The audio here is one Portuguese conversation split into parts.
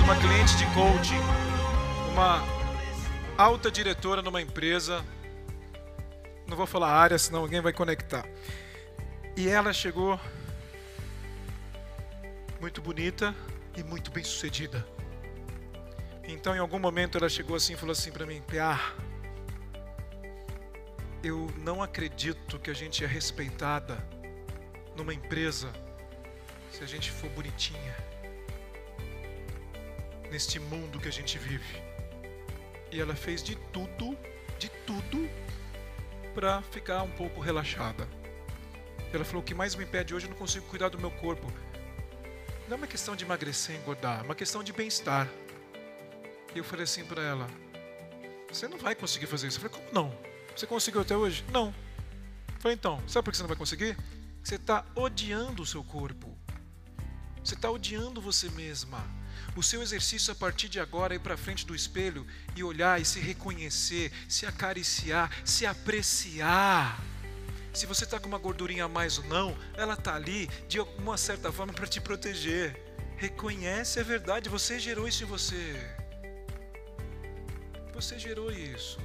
uma cliente de coaching, uma alta diretora numa empresa. Não vou falar área, senão alguém vai conectar. E ela chegou muito bonita e muito bem sucedida. Então, em algum momento, ela chegou assim e falou assim para mim: Pia, eu não acredito que a gente é respeitada numa empresa se a gente for bonitinha neste mundo que a gente vive. E ela fez de tudo, de tudo, para ficar um pouco relaxada. Ela falou: o que mais me impede hoje, eu não consigo cuidar do meu corpo. Não é uma questão de emagrecer, engordar, é uma questão de bem-estar. E eu falei assim para ela: você não vai conseguir fazer isso. Eu falei: como não? Você conseguiu até hoje? Não. Eu falei: então, sabe por que você não vai conseguir? Você está odiando o seu corpo. Você está odiando você mesma. O seu exercício a partir de agora é ir para frente do espelho e olhar e se reconhecer, se acariciar, se apreciar. Se você está com uma gordurinha a mais ou não, ela está ali de alguma certa forma para te proteger. Reconhece a verdade, você gerou isso em você. Você gerou isso.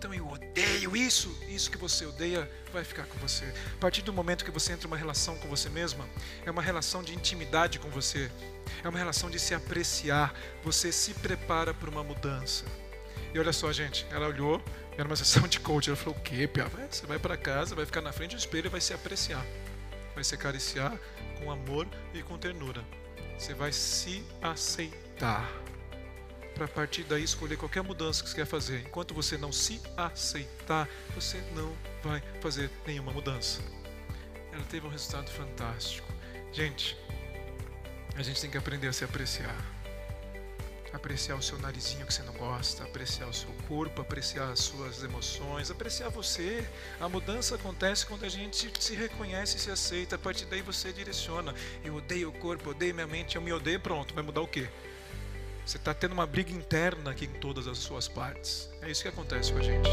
Então eu odeio isso. Isso que você odeia vai ficar com você. A partir do momento que você entra em uma relação com você mesma, é uma relação de intimidade com você. É uma relação de se apreciar. Você se prepara para uma mudança. E olha só, gente, ela olhou, era uma sessão de coach. Ela falou: O quê, Pia? Você vai para casa, vai ficar na frente do espelho e vai se apreciar. Vai se acariciar com amor e com ternura. Você vai se aceitar para a partir daí escolher qualquer mudança que você quer fazer. Enquanto você não se aceitar, você não vai fazer nenhuma mudança. Ela teve um resultado fantástico. Gente, a gente tem que aprender a se apreciar. Apreciar o seu narizinho que você não gosta, apreciar o seu corpo, apreciar as suas emoções, apreciar você. A mudança acontece quando a gente se reconhece e se aceita. A partir daí você direciona. Eu odeio o corpo, odeio minha mente, eu me odeio, pronto. Vai mudar o quê? Você está tendo uma briga interna aqui em todas as suas partes. É isso que acontece com a gente.